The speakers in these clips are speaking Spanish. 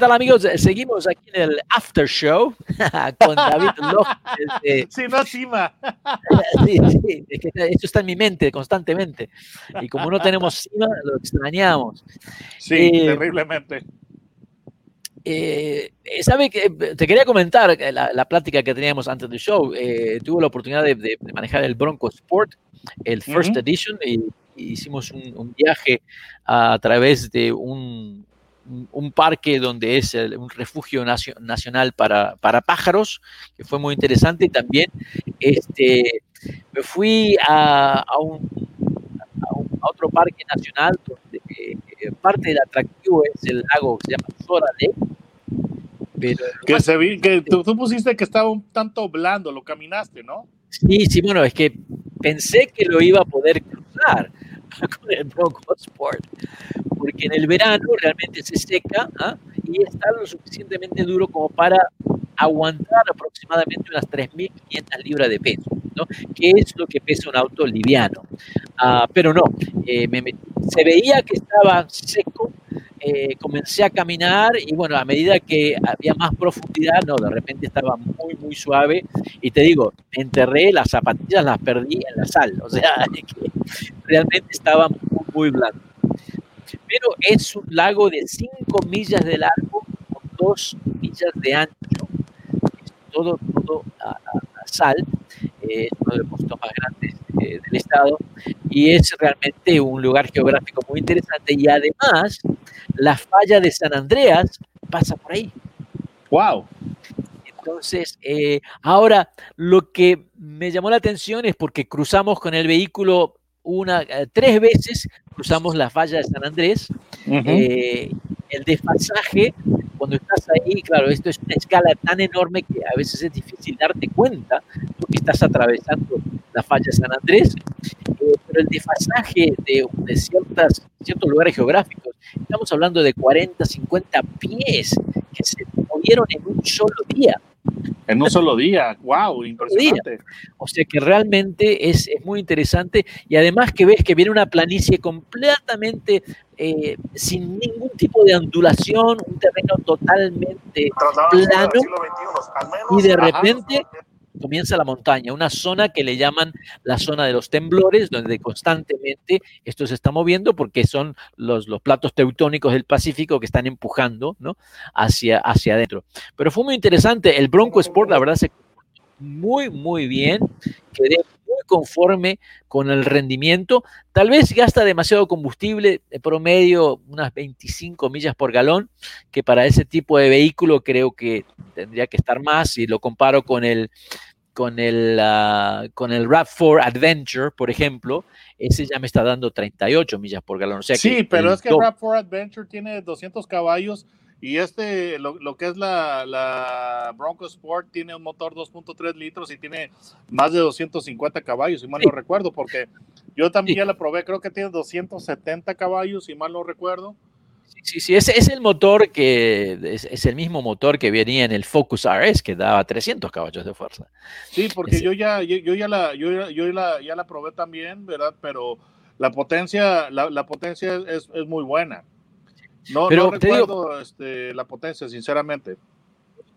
Tal amigos? Seguimos aquí en el After Show con David López. Sí, no cima. sí, sí, es que esto está en mi mente constantemente. Y como no tenemos cima, lo extrañamos. Sí, Eh, terriblemente. Eh, ¿Sabe que Te quería comentar la, la plática que teníamos antes del show. eh, tuve la oportunidad de, de- de manejar el Bronco Sport, el First Ujú. Edition, y, y hicimos un, un viaje a través de un, un- parque donde es el- un refugio nacio- nacional para, para pájaros, que fue muy interesante. Y también este, me fui a, a un, a un- a otro parque nacional donde eh, parte del atractivo es el lago que se llama Sora Lake. Pero Que, se vi, que tú, tú pusiste que estaba un tanto blando, lo caminaste, ¿no? sí, sí, bueno, es que pensé que lo iba a poder cruzar con el Bronco Sport, porque en el verano realmente se seca ¿ah? y está lo suficientemente duro como para aguantar aproximadamente unas 3.500 libras de peso, ¿no? que es lo que pesa un auto liviano. Ah, pero no, eh, me se veía que estaba seco, eh, comencé a caminar y bueno, a medida que había más profundidad, no, de repente estaba muy, muy suave y te digo, me enterré, las zapatillas las perdí en la sal, o sea, que realmente estaba muy, muy blando. Pero es un lago de 5 millas de largo con 2 millas de ancho. Es todo, todo a, a- sal. eh, es uno de los puestos más grandes eh, del estado y es realmente un lugar geográfico muy interesante y además la falla de San Andreas pasa por ahí. ¡Wow! Entonces, eh, ahora lo que me llamó la atención es porque cruzamos con el vehículo una, eh, tres veces, cruzamos la falla de San Andrés. eh, el desfasaje, cuando estás ahí, claro, esto es una escala tan enorme que a veces es difícil darte cuenta porque estás atravesando la falla de San Andrés, eh, pero el desfasaje de, de ciertas, ciertos lugares geográficos, estamos hablando de 40, 50 pies que se movieron en un solo día. En un solo día. ¡Wow! Impresionante. O sea que realmente es, es muy interesante y además que ves que viene una planicie completamente eh, sin ningún tipo de ondulación, un terreno totalmente plano y de Ajá. Comienza la montaña, una zona que le llaman la zona de los temblores, donde constantemente esto se está moviendo porque son los, los platos teutónicos del Pacífico que están empujando ¿no? hacia, hacia adentro. Pero fue muy interesante, el Bronco Sport la verdad se muy, muy bien, quedé muy conforme con el rendimiento, tal vez gasta demasiado combustible, de promedio unas 25 millas por galón, que para ese tipo de vehículo creo que tendría que estar más, si lo comparo con el con el, ah, con el RAV4 Adventure, por ejemplo, ese ya me está dando 38 millas por galón. O sea que sí, pero el es que el doble. RAV4 Adventure tiene 200 caballos y este, lo, lo que es la, la Bronco Sport, tiene un motor 2.3 litros y tiene más de 250 caballos, si mal no Sí. recuerdo, porque yo también Sí. ya la probé, creo que tiene 270 caballos, si mal no recuerdo. Sí, sí, ese es el motor que es, es el mismo motor que venía en el Focus RS que daba 300 caballos de fuerza. Sí, porque yo ya, yo, yo ya la, yo, yo la, ya la probé también, ¿verdad? Pero la potencia, la, la potencia es, es muy buena. No, Pero no te digo- recuerdo este, la potencia, sinceramente.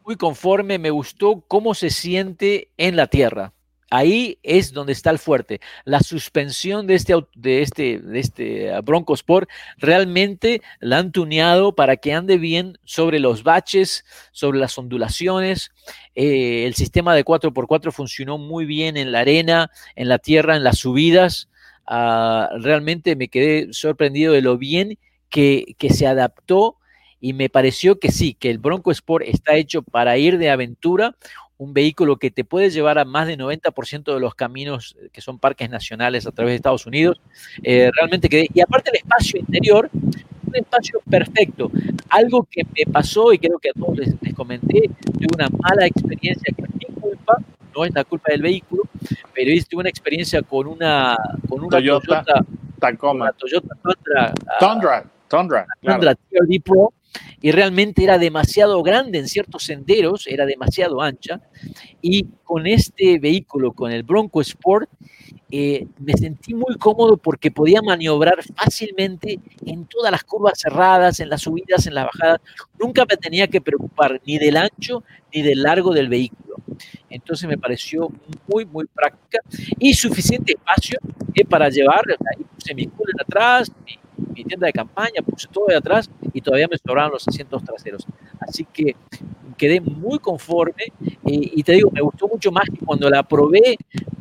Muy conforme, me gustó cómo se siente en la tierra. Ahí es donde está el fuerte. La suspensión de este, de este, de este ah, Bronco Sport realmente la han tuneado para que ande bien sobre los baches, sobre las ondulaciones. Eh, el sistema de 4x4 funcionó muy bien en la arena, en la tierra, en las subidas. Ah, realmente me quedé sorprendido de lo bien que, que se adaptó y me pareció que sí, que el Bronco Sport está hecho para ir de aventura, un vehículo que te puede llevar a más del 90% de los caminos que son parques nacionales a través de Estados Unidos. Eh, realmente quedé, y aparte el espacio interior, un espacio perfecto. Algo que me pasó y creo que a todos les, les comenté, tuve una mala experiencia que es mi culpa, no es la culpa del vehículo, pero tuve una experiencia con una, con una Toyota, Toyota, Tacoma. una Toyota Tundra, ah, Tundra, Tundra, claro. Tundra TRD Pro y realmente era demasiado grande en ciertos senderos, era demasiado ancha. Y con este vehículo, con el Bronco Sport, eh, me sentí muy cómodo porque podía maniobrar fácilmente en todas las curvas cerradas, en las subidas, en las bajadas. Nunca me tenía que preocupar ni del ancho ni del largo del vehículo. Entonces me pareció muy, muy práctica y suficiente espacio eh, para llevar. Ahí puse mi cooler atrás, mi, mi tienda de campaña, puse todo de atrás y todavía me sobraban los asientos traseros. Así que quedé muy conforme eh, y te digo, me gustó mucho más que cuando la probé eh,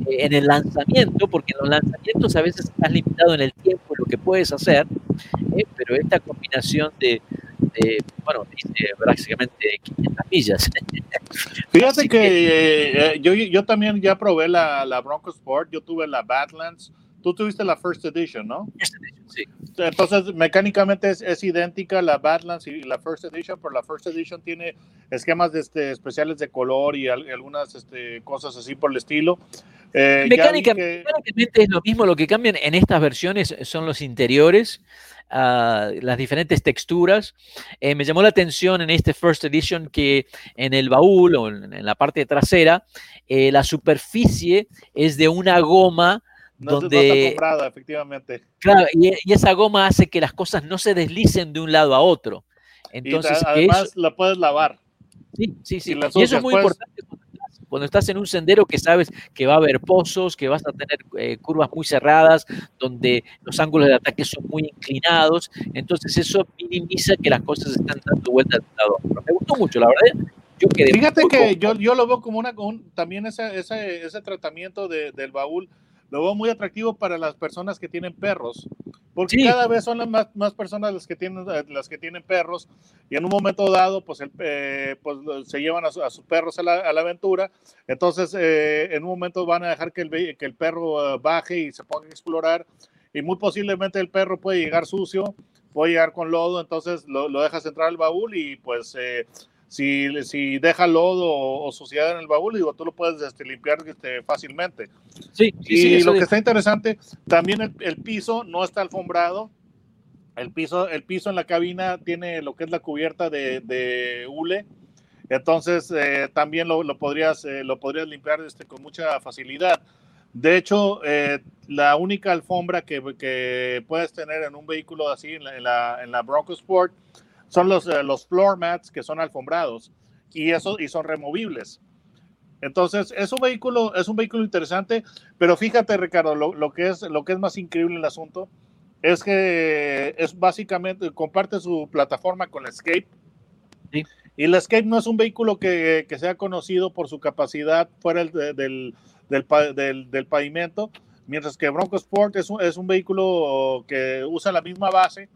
en el lanzamiento, porque en los lanzamientos a veces estás limitado en el tiempo, lo que puedes hacer, eh, pero esta combinación de, de, bueno, dice básicamente 500 millas. Fíjate Así que, eh, eh, yo, yo también ya probé la, la Bronco Sport, yo tuve la Badlands, tú tuviste la First Edition, ¿no? Sí. Entonces, mecánicamente es, es idéntica la Badlands y la First Edition, pero la First Edition tiene esquemas de, este, especiales de color y al- algunas este, cosas así por el estilo. Eh, Mecánica- que- mecánicamente es lo mismo, lo que cambian en estas versiones son los interiores, ah, las diferentes texturas. Eh, me llamó la atención en este First Edition que en el baúl o en, en la parte trasera, eh, la superficie es de una goma no, no está donde, comprada, efectivamente. claro, y, y esa goma hace que las cosas no se deslicen de un lado a otro. Y Entonces, que además eso- la puedes lavar. Sí, sí, sí. Y Y eso es muy pues. importante cuando estás, en un sendero que sabes que va a haber pozos, que vas a tener eh, curvas muy cerradas, donde los ángulos de ataque son muy inclinados. Entonces eso minimiza que las cosas están dando vuelta de lado. Me gustó mucho, la verdad. Yo quedé Fíjate que yo, yo lo veo como una, un- también ese, ese, ese tratamiento de- del baúl, lo veo muy atractivo para las personas que tienen perros, porque Sí. cada vez son las más, más personas las que, tienen, eh, las que tienen perros y en un momento dado pues, el, eh, pues se llevan a, su- a sus perros a la, a la aventura, entonces eh, en un momento van a dejar que el, que el perro eh, baje y se ponga a explorar y muy posiblemente el perro puede llegar sucio, puede llegar con lodo, entonces lo, lo dejas entrar al baúl y pues... eh, si, si deja lodo o, o suciedad en el baúl, digo, tú lo puedes este, limpiar este, fácilmente. Sí, sí, Y sí, lo que está interesante, también el, el piso no está alfombrado. El piso, el piso en la cabina tiene lo que es la cubierta de, de hule. Entonces, eh, también lo, lo podrías, eh, lo podrías limpiar este, con mucha facilidad. De hecho, eh, la única alfombra que, que puedes tener en un vehículo así, en la, en la, en la Bronco Sport, son los, eh, los floor mats que son alfombrados y, eso, y son removibles. Entonces, es un vehículo, es un vehículo interesante, pero fíjate, Ricardo, lo, lo que es, lo que es más increíble en el asunto es que es básicamente, comparte su plataforma con la Escape. Sí. Y la Escape no es un vehículo que, que sea conocido por su capacidad fuera el de- del, del, pa- del- del pavimento, mientras que Bronco Sport es un, es un vehículo que usa la misma base,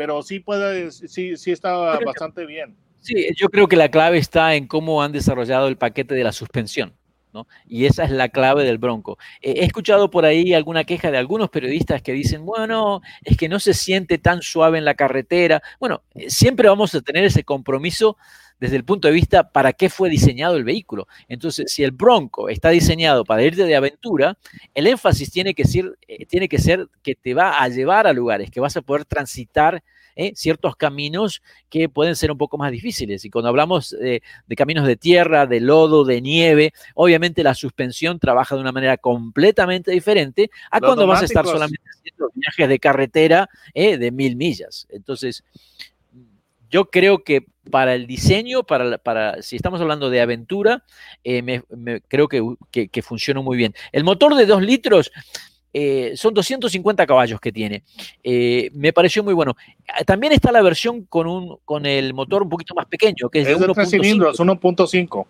pero sí puede, sí, sí está Pero- bastante bien. Sí, yo creo que la clave está en cómo han desarrollado el paquete de la suspensión. ¿no? Y esa es la clave del Bronco. Eh, he escuchado por ahí alguna queja de algunos periodistas que dicen, bueno, es que no se siente tan suave en la carretera. Bueno, eh, siempre vamos a tener ese compromiso desde el punto de vista para qué fue diseñado el vehículo. Entonces, si el Bronco está diseñado para irte de aventura, el énfasis tiene que ser, eh, tiene que, ser que te va a llevar a lugares, que vas a poder transitar eh, ciertos caminos que pueden ser un poco más difíciles. Y cuando hablamos eh, de caminos de tierra, de lodo, de nieve, obviamente la suspensión trabaja de una manera completamente diferente a Los cuando vas a estar solamente haciendo viajes de carretera eh, de mil millas. Entonces, yo creo que para el diseño, para, para si estamos hablando de aventura, eh, me- me- creo que, que, que funciona muy bien. El motor de 2 litros eh, son 250 caballos que tiene. Eh, me pareció muy bueno. Ah, También está la versión con, un, con el motor un poquito más pequeño, que es, Es de de tres 1.5. cilindros, 1.5.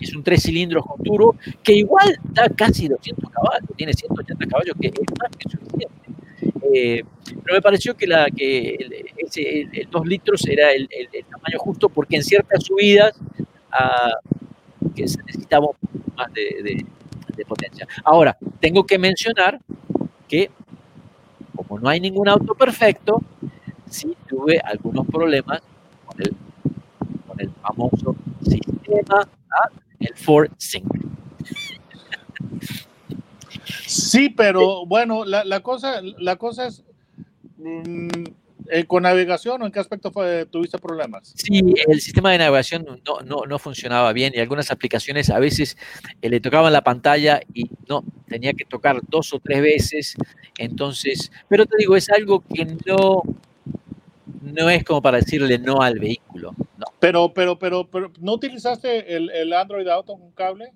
Es un 3 cilindros con turbo, que igual da casi 200 caballos, tiene 180 caballos, que es más que suficiente. Eh, pero me pareció que, la, el, ese, el, el 2 litros era el, tamaño justo, porque en ciertas subidas ah, se necesitaba más de, potencia. Ahora, tengo que mencionar que, como no hay ningún auto perfecto, sí tuve algunos problemas con el, con el famoso sistema, ¿ah? el Ford Sync. Sí, pero bueno, la, la cosa, la cosa es, mm, eh, ¿con navegación o en qué aspecto fue, tuviste problemas? Sí, el sistema de navegación no, no, no funcionaba bien y algunas aplicaciones a veces eh, le tocaban la pantalla y no, tenía que tocar dos o tres veces. Entonces, pero te digo, es algo que no, no es como para decirle no al vehículo. No. Pero, pero, pero, pero, ¿no utilizaste el, el Android Auto con cable?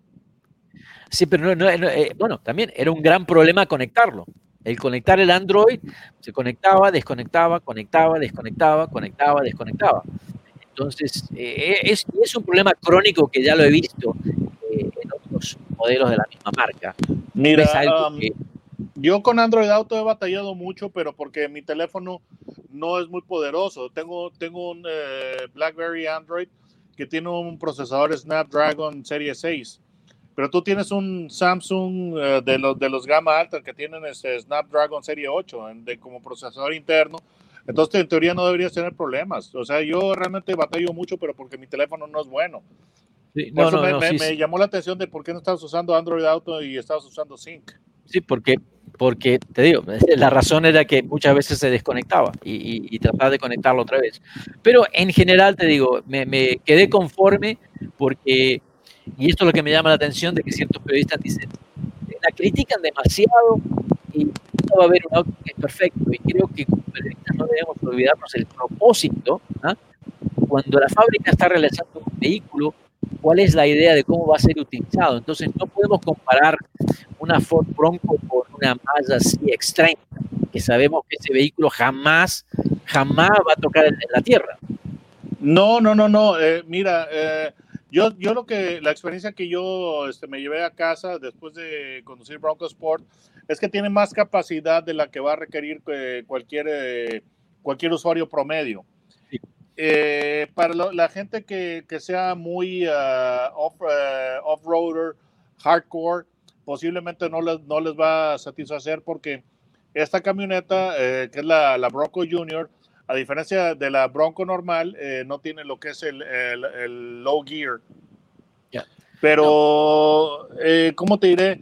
Sí, pero no, no, no, eh, bueno, también era un gran problema conectarlo. El conectar el Android se conectaba, desconectaba, conectaba, desconectaba, conectaba, desconectaba. Entonces, eh, es, es, un problema crónico que ya lo he visto eh, en otros modelos de la misma marca. Mira, um, que, yo con Android Auto he batallado mucho, pero porque mi teléfono no es muy poderoso. Tengo, tengo un eh, BlackBerry Android que tiene un procesador Snapdragon Serie 6 pero tú tienes un Samsung uh, de, los, de los gama alta que tienen este Snapdragon Serie 8 en, de, como procesador interno. Entonces, en teoría no deberías tener problemas. O sea, yo realmente batallo mucho, pero porque mi teléfono no es bueno. Sí, por no, eso no, me, no, me, sí, me sí. llamó la atención de por qué no estabas usando Android Auto y estabas usando Sync. Sí, porque, porque te digo, la razón era que muchas veces se desconectaba y, y, y trataba de conectarlo otra vez. Pero en general, te digo, me, me quedé conforme porque y esto es lo que me llama la atención de que ciertos periodistas dicen, la critican demasiado y no va a haber un auto que es perfecto. Y creo que como periodistas no debemos olvidarnos el propósito. ¿ah? Cuando la fábrica está realizando un vehículo, cuál es la idea de cómo va a ser utilizado. Entonces no podemos comparar una Ford Bronco con una Mazda CX-30, que sabemos que ese vehículo jamás, jamás va a tocar en la tierra. No, no, no, no. Eh, mira, eh, yo, yo lo que, la experiencia que yo este, me llevé a casa después de conducir Bronco Sport es que tiene más capacidad de la que va a requerir eh, cualquier, eh, cualquier usuario promedio. Sí. Eh, para lo, la gente que, que, sea muy uh, off, uh, off-roader, hardcore, posiblemente no les, no les va a satisfacer porque esta camioneta, eh, que es la, la Bronco Junior, a diferencia de la Bronco normal, eh, no tiene lo que es el, el, el low gear. Yeah. Pero, no. eh, ¿cómo te diré?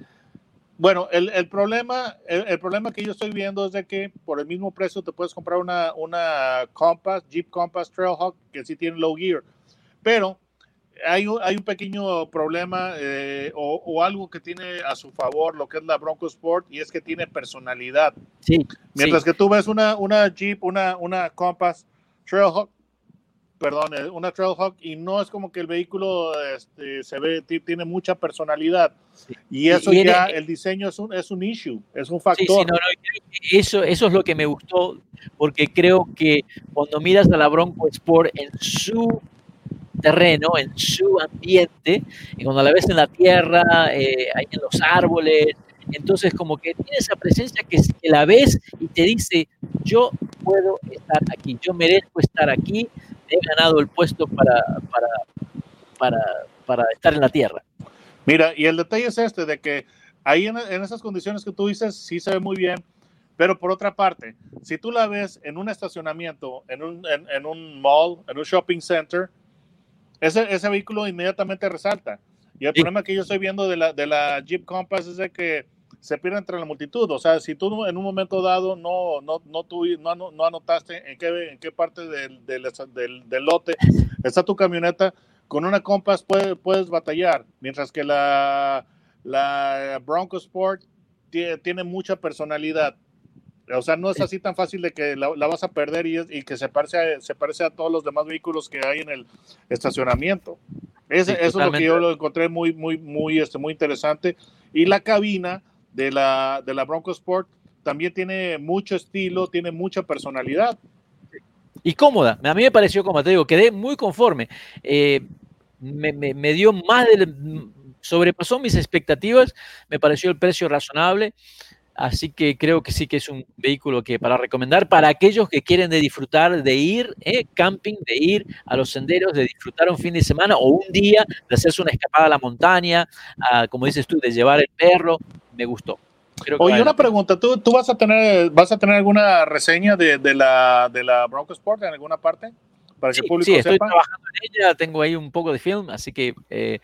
Bueno, el, el problema, el, el, problema que yo estoy viendo es de que por el mismo precio te puedes comprar una, una Compass, Jeep Compass Trailhawk, que sí tiene low gear. Pero hay un, hay un pequeño problema eh, o, o, algo que tiene a su favor lo que es la Bronco Sport y es que tiene personalidad. Sí, Mientras sí. que tú ves una, una Jeep, una, una Compass Trailhawk, perdón, eh, una Trailhawk y no es como que el vehículo este, se ve, tiene mucha personalidad. Sí. Y eso y ya, el, el, diseño es un, es un issue, es un factor. Sí, no, no, eso, eso es lo que me gustó, porque creo que cuando miras a la Bronco Sport en su terreno, en su ambiente, y cuando la ves en la tierra, eh, ahí en los árboles, entonces como que tiene esa presencia que, que, la ves y te dice, yo puedo estar aquí, yo merezco estar aquí, he ganado el puesto para, para, para, para estar en la tierra. Mira, y el detalle es este, de que ahí en, en esas condiciones que tú dices, sí se ve muy bien, pero por otra parte, si tú la ves en un estacionamiento, en un, en, en un mall, en un shopping center, ese, ese vehículo inmediatamente resalta. Y el sí. problema que yo estoy viendo de la, de la Jeep Compass es de que se pierde entre la multitud. O sea, si tú en un momento dado no, no, no, no, no anotaste en qué, en qué parte del, del, del, del, lote está tu camioneta, con una Compass puedes, puedes batallar. Mientras que la, la Bronco Sport tiene, tiene mucha personalidad. O sea, no es así tan fácil de que la, la vas a perder y, y que se parece, a, se parece a todos los demás vehículos que hay en el estacionamiento. Ese, sí, eso es lo que yo lo encontré muy, muy, muy, este, muy interesante. Y la cabina de la, de la Bronco Sport también tiene mucho estilo, tiene mucha personalidad. Y cómoda. A mí me pareció cómoda, te digo, quedé muy conforme. Eh, me, me, me, dio más del. sobrepasó mis expectativas, me pareció el precio razonable. Así que creo que sí que es un vehículo que para recomendar para aquellos que quieren de disfrutar, de ir eh, camping, de ir a los senderos, de disfrutar un fin de semana o un día, de hacerse una escapada a la montaña, a, como dices tú, de llevar el perro. Me gustó. Creo Oye, una pregunta, ¿tú, ¿tú, vas a tener vas a tener alguna reseña de, de, la, de la Bronco Sport en alguna parte? Para que sí, el público sí, estoy sepa? trabajando en ella, tengo ahí un poco de film, así que eh,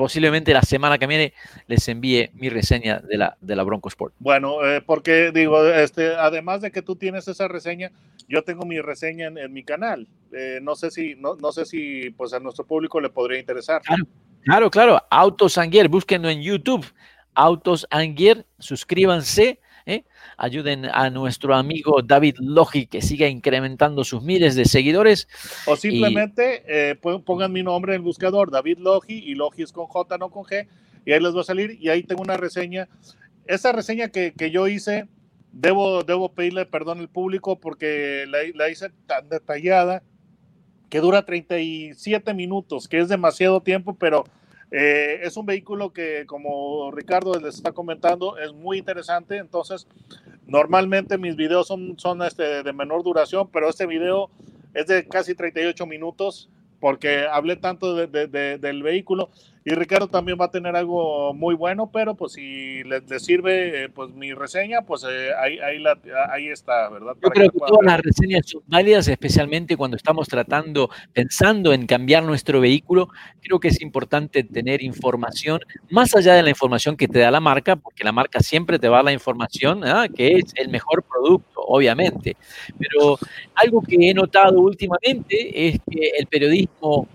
posiblemente la semana que viene les envíe mi reseña de la, de la Bronco Sport. Bueno, eh, porque digo, este, además de que tú tienes esa reseña, yo tengo mi reseña en, mi canal. Eh, no sé si, no, no, sé si pues a nuestro público le podría interesar. Claro, claro, claro. Autos Anguier, búsquenlo en YouTube. Autos Anguier, suscríbanse. ¿Eh? ayuden a nuestro amigo David Logi que siga incrementando sus miles de seguidores. O simplemente eh, pongan mi nombre en el buscador, David Logi, y Logi es con J, no con G, y ahí les va a salir. Y ahí tengo una reseña. Esa reseña que, que yo hice, debo, debo pedirle perdón al público porque la, la hice tan detallada que dura 37 minutos, que es demasiado tiempo, pero eh, es un vehículo que, como Ricardo les está comentando, es muy interesante. Entonces, normalmente mis videos son, son este, de menor duración, pero este video es de casi 38 minutos porque hablé tanto del vehículo y Ricardo también va a tener algo muy bueno, pero pues si les, sirve eh, pues mi reseña, pues eh, ahí, ahí, está, ¿verdad? Yo creo que, todas las reseñas son válidas, especialmente cuando estamos tratando, pensando en cambiar nuestro vehículo. Creo que es importante tener información, más allá de la información que te da la marca, porque la marca siempre te va a dar la información, ¿ah? que es el mejor producto, obviamente. Pero algo que he notado últimamente es que el periodismo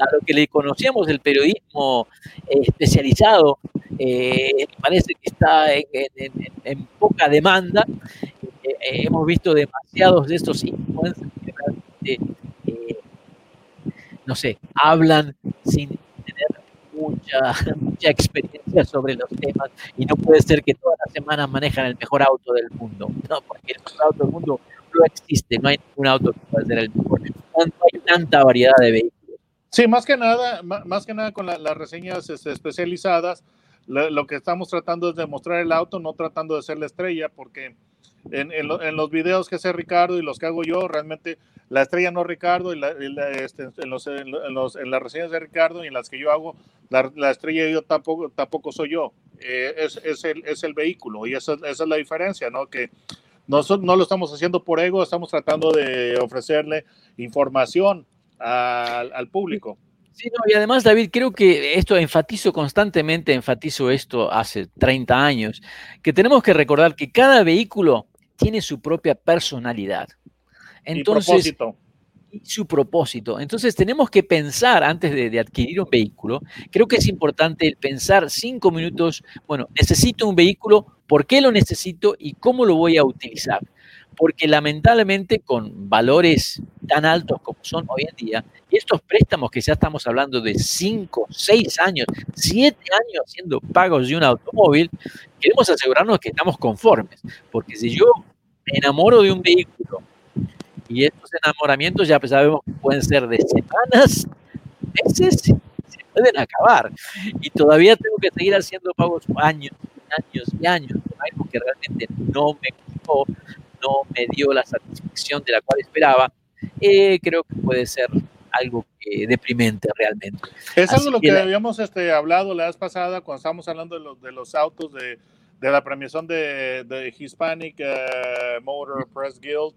a lo que le conocíamos el periodismo eh, especializado, eh, parece que está en, poca demanda. Eh, hemos visto demasiados de estos influencers que realmente, no sé, hablan sin tener mucha, mucha experiencia sobre los temas y no puede ser que todas las semanas manejan el mejor auto del mundo, no, porque el mejor auto del mundo no existe, no hay ningún auto que pueda ser el mejor, no hay tanta variedad de vehículos Sí, más que nada, más que nada con las reseñas este, especializadas, lo, que estamos tratando es de mostrar el auto, no tratando de ser la estrella, porque en, en, los videos que hace Ricardo y los que hago yo, realmente la estrella no es Ricardo, y, este, en, los, los, en, las reseñas de Ricardo y en las que yo hago, la, la estrella yo tampoco, tampoco soy yo, eh, es, es, el, es el vehículo, y esa, esa es la diferencia, ¿no? Que nosotros no lo estamos haciendo por ego, estamos tratando de ofrecerle información al, público. Sí, y además, David, creo que esto enfatizo constantemente, enfatizo esto hace 30 años, que tenemos que recordar que cada vehículo tiene su propia personalidad. Entonces, y propósito. Y su propósito. Entonces tenemos que pensar antes de, de, adquirir un vehículo. Creo que es importante el pensar cinco minutos, bueno, necesito un vehículo, ¿por qué lo necesito y cómo lo voy a utilizar? Porque lamentablemente con valores tan altos como son hoy en día, y estos préstamos que ya estamos hablando de 5, 6 años, 7 años haciendo pagos de un automóvil, queremos asegurarnos que estamos conformes, porque si yo me enamoro de un vehículo y estos enamoramientos ya sabemos que pueden ser de semanas, meses, se pueden acabar. Y todavía tengo que seguir haciendo pagos años, años y años, algo que realmente no me gustó, no me dio la satisfacción de la cual esperaba, eh, creo que puede ser algo deprimente realmente. Es algo lo que, habíamos este, hablado la vez pasada cuando estábamos hablando de los, de los autos de, de la premiación de, de Hispanic eh, Motor Press Guild.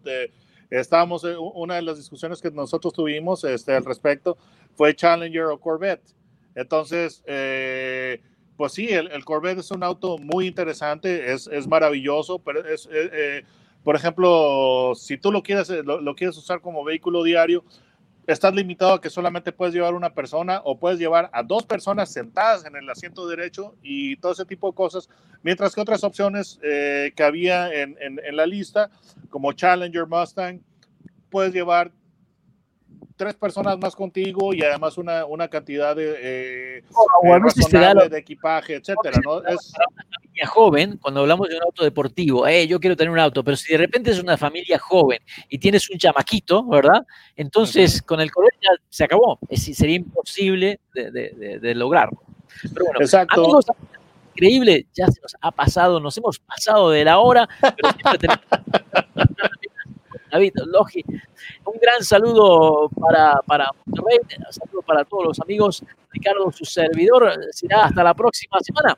estábamos, eh, una de las discusiones que nosotros tuvimos este, al respecto fue Challenger o Corvette. Entonces, pues sí, el, el, Corvette es un auto muy interesante, es, es maravilloso, pero es, por ejemplo, si tú lo quieres, eh, lo, quieres usar como vehículo diario, estás limitado a que solamente puedes llevar una persona o puedes llevar a dos personas sentadas en el asiento derecho y todo ese tipo de cosas, mientras que otras opciones eh, que había en, en, la lista, como Challenger Mustang, puedes llevar tres personas más contigo y además una, una cantidad de, eh, de equipaje, etcétera. ¿no? Es, joven, cuando hablamos de un auto deportivo, eh, yo quiero tener un auto, pero si de repente es una familia joven y tienes un chamaquito, ¿verdad? Entonces con el color ya se acabó. Es, sería imposible de, lograrlo. Pero bueno, Exacto. increíble, ya se nos ha pasado, nos hemos pasado de la hora, pero siempre tenemos... David Logi, un gran saludo para, para Monterrey, un saludo para todos los amigos. Ricardo, su servidor, será hasta la próxima semana.